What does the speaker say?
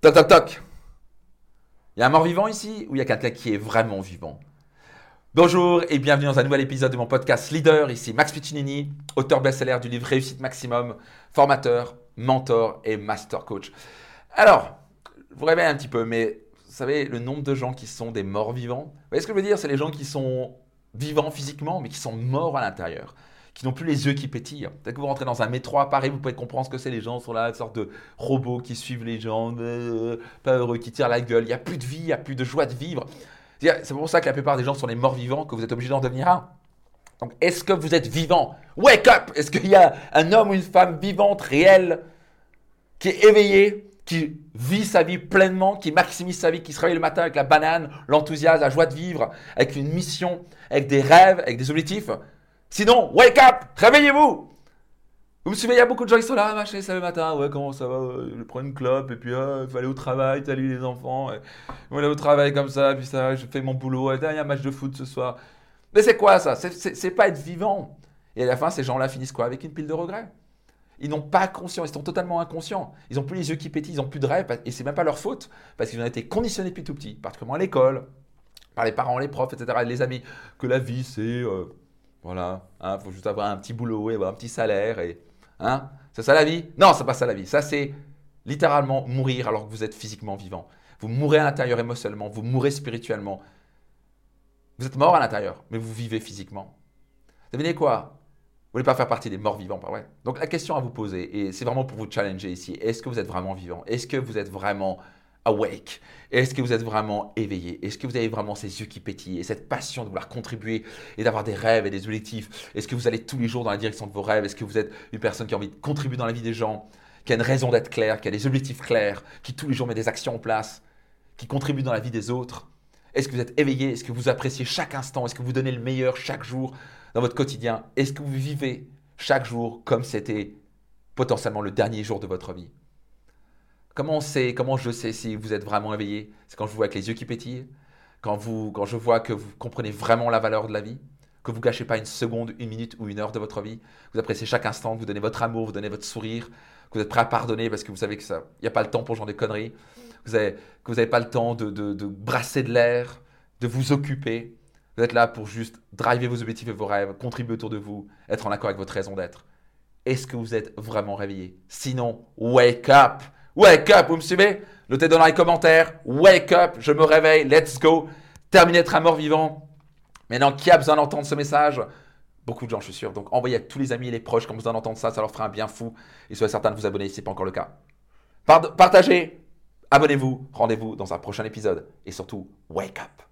Toc toc toc. Il y a un mort vivant ici ou il y a quelqu'un qui est vraiment vivant? Bonjour et bienvenue dans un nouvel épisode de mon podcast Leader. Ici Max Piccinini, auteur best-seller du livre Réussite Maximum, formateur, mentor et master coach. Alors, vous réveillez un petit peu, mais vous savez, le nombre de gens qui sont des morts vivants, vous voyez ce que je veux dire? C'est les gens qui sont vivants physiquement, mais qui sont morts à l'intérieur qui n'ont plus les yeux qui pétillent. Dès que vous rentrez dans un métro à Paris, vous pouvez comprendre ce que c'est. Les gens sont là, une sorte de robots qui suivent les gens, euh, pas heureux, qui tirent la gueule. Il n'y a plus de vie, il n'y a plus de joie de vivre. C'est pour ça que la plupart des gens sont les morts vivants, que vous êtes obligé d'en devenir un. Donc, est-ce que vous êtes vivant? Wake up Est-ce qu'il y a un homme ou une femme vivante, réelle, qui est éveillé, qui vit sa vie pleinement, qui maximise sa vie, qui se réveille le matin avec la banane, l'enthousiasme, la joie de vivre, avec une mission, avec des rêves, avec des objectifs? Sinon, wake up Réveillez-vous Vous me suivez, il y a beaucoup de gens qui sont là, machin, ça le matin, ouais, comment ça va Je prends une clope, et puis euh, il faut aller au travail, salut les enfants, et, aller au travail comme ça, puis ça, je fais mon boulot, et il y a un match de foot ce soir. Mais c'est quoi ça? C'est pas être vivant. Et à la fin, ces gens-là finissent quoi? Avec une pile de regrets. Ils n'ont pas conscience, ils sont totalement inconscients. Ils n'ont plus les yeux qui pétillent, ils n'ont plus de rêve, et c'est même pas leur faute, parce qu'ils ont été conditionnés depuis tout petit, particulièrement à l'école, par les parents, les profs, etc., les amis, que la vie c'est euh, voilà, il hein, faut juste avoir un petit boulot et avoir un petit salaire. Et, hein, c'est ça la vie? Non, c'est pas ça la vie. Ça, c'est littéralement mourir alors que vous êtes physiquement vivant. Vous mourrez à l'intérieur émotionnellement, vous mourrez spirituellement. Vous êtes mort à l'intérieur, mais vous vivez physiquement. Devinez quoi? Vous voulez pas faire partie des morts vivants, pas vrai? Donc la question à vous poser, et c'est vraiment pour vous challenger ici, est-ce que vous êtes vraiment vivant? Est-ce que vous êtes vraiment awake. Est-ce que vous êtes vraiment éveillé? Est-ce que vous avez vraiment ces yeux qui pétillent et cette passion de vouloir contribuer et d'avoir des rêves et des objectifs? Est-ce que vous allez tous les jours dans la direction de vos rêves? Est-ce que vous êtes une personne qui a envie de contribuer dans la vie des gens, qui a une raison d'être claire, qui a des objectifs clairs, qui tous les jours met des actions en place, qui contribue dans la vie des autres? Est-ce que vous êtes éveillé? Est-ce que vous appréciez chaque instant? Est-ce que vous donnez le meilleur chaque jour dans votre quotidien? Est-ce que vous vivez chaque jour comme c'était potentiellement le dernier jour de votre vie? Comment on sait, comment je sais si vous êtes vraiment éveillé? C'est quand je vous vois avec les yeux qui pétillent, quand, vous, quand je vois que vous comprenez vraiment la valeur de la vie, que vous gâchez pas une seconde, une minute ou une heure de votre vie, vous appréciez chaque instant, que vous donnez votre amour, vous donnez votre sourire, que vous êtes prêt à pardonner parce que vous savez que ça, n'y a pas le temps pour genre de conneries, que vous n'avez pas le temps de, de brasser de l'air, de vous occuper. Vous êtes là pour juste driver vos objectifs et vos rêves, contribuer autour de vous, être en accord avec votre raison d'être. Est-ce que vous êtes vraiment réveillé? Sinon, wake up Wake up, vous me suivez? Notez dans les commentaires. Wake up, je me réveille, let's go. Terminez d'être un mort vivant. Maintenant, qui a besoin d'entendre ce message? Beaucoup de gens, je suis sûr. Donc, envoyez à tous les amis et les proches qui ont besoin d'entendre ça. Ça leur fera un bien fou. Et soyez certains de vous abonner si ce n'est pas encore le cas. Partagez, abonnez-vous, rendez-vous dans un prochain épisode. Et surtout, wake up.